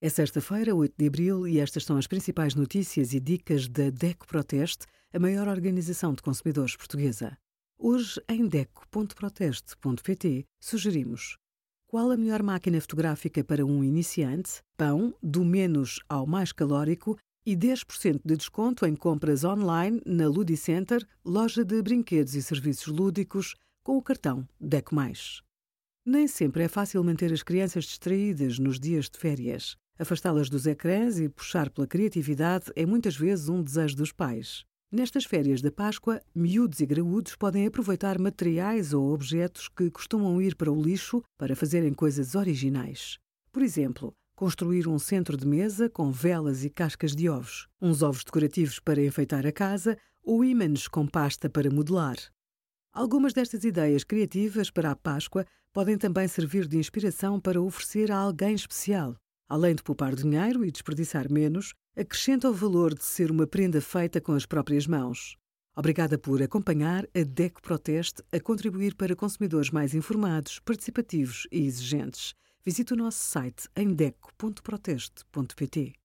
É sexta-feira, 8 de abril, e estas são as principais notícias e dicas da DECO Proteste, a maior organização de consumidores portuguesa. Hoje, em DECO.proteste.pt, sugerimos qual a melhor máquina fotográfica para um iniciante, pão, do menos ao mais calórico e 10% de desconto em compras online na Ludicenter, loja de brinquedos e serviços lúdicos, com o cartão DECO+. Nem sempre é fácil manter as crianças distraídas nos dias de férias. Afastá-las dos ecrãs e puxar pela criatividade é muitas vezes um desejo dos pais. Nestas férias da Páscoa, miúdos e graúdos podem aproveitar materiais ou objetos que costumam ir para o lixo para fazerem coisas originais. Por exemplo, construir um centro de mesa com velas e cascas de ovos, uns ovos decorativos para enfeitar a casa ou ímãs com pasta para modelar. Algumas destas ideias criativas para a Páscoa podem também servir de inspiração para oferecer a alguém especial. Além de poupar dinheiro e desperdiçar menos, acrescenta o valor de ser uma prenda feita com as próprias mãos. Obrigada por acompanhar a DECO Proteste a contribuir para consumidores mais informados, participativos e exigentes. Visite o nosso site em deco.proteste.pt.